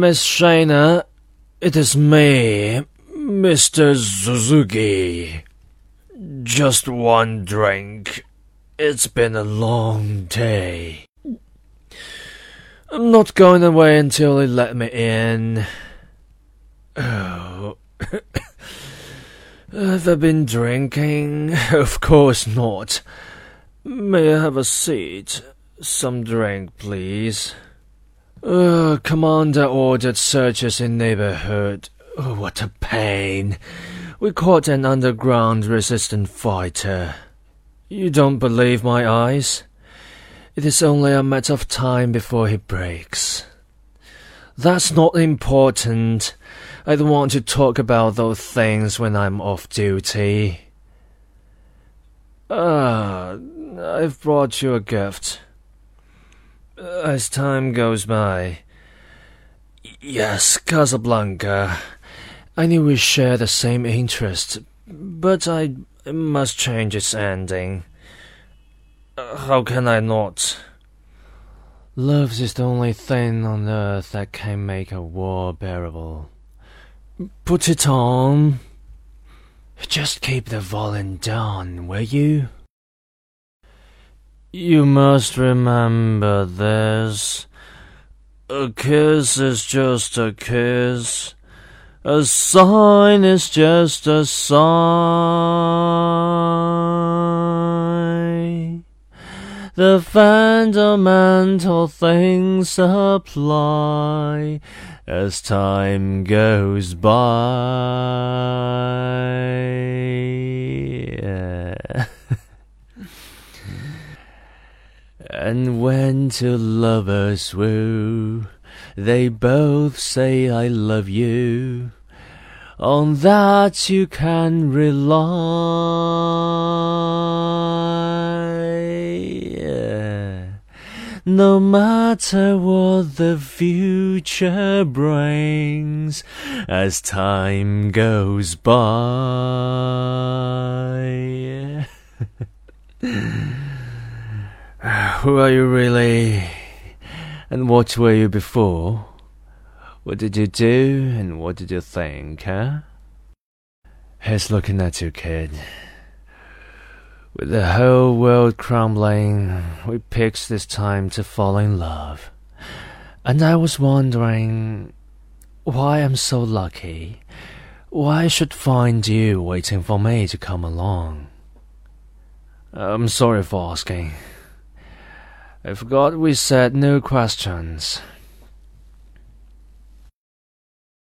Miss Shayna, it is me, Mr. Suzuki. Just one drink. It's been a long day. I'm not going away until they let me in. Oh. Have I been drinking? Of course not. May I have a seat? Some drink, please. Uh, Commander ordered searches in neighborhood. Oh, what a pain. We caught an underground resistant fighter. You don't believe my eyes? It is only a matter of time before he breaks. That's not important. I don't want to talk about those things when I'm off duty. Ah, I've brought you a gift. Uh, as time goes by. Yes, Casablanca. I knew we share the same interest, but I must change its ending. Uh, how can I not? Love is the only thing on earth that can make a war bearable. Put it on. Just keep the volume down, will you? You must remember this. A kiss is just a kiss. A sign is just a sign. The fundamental things apply as time goes by. And when two lovers woo, they both say I love you. On that you can rely. No matter what the future brings as time goes by. Who are you really? And what were you before? What did you do and what did you think, huh? He's looking at you, kid. With the whole world crumbling, we picked this time to fall in love. And I was wondering why I'm so lucky. Why I should find you waiting for me to come along. I'm sorry for asking. I forgot we said no questions.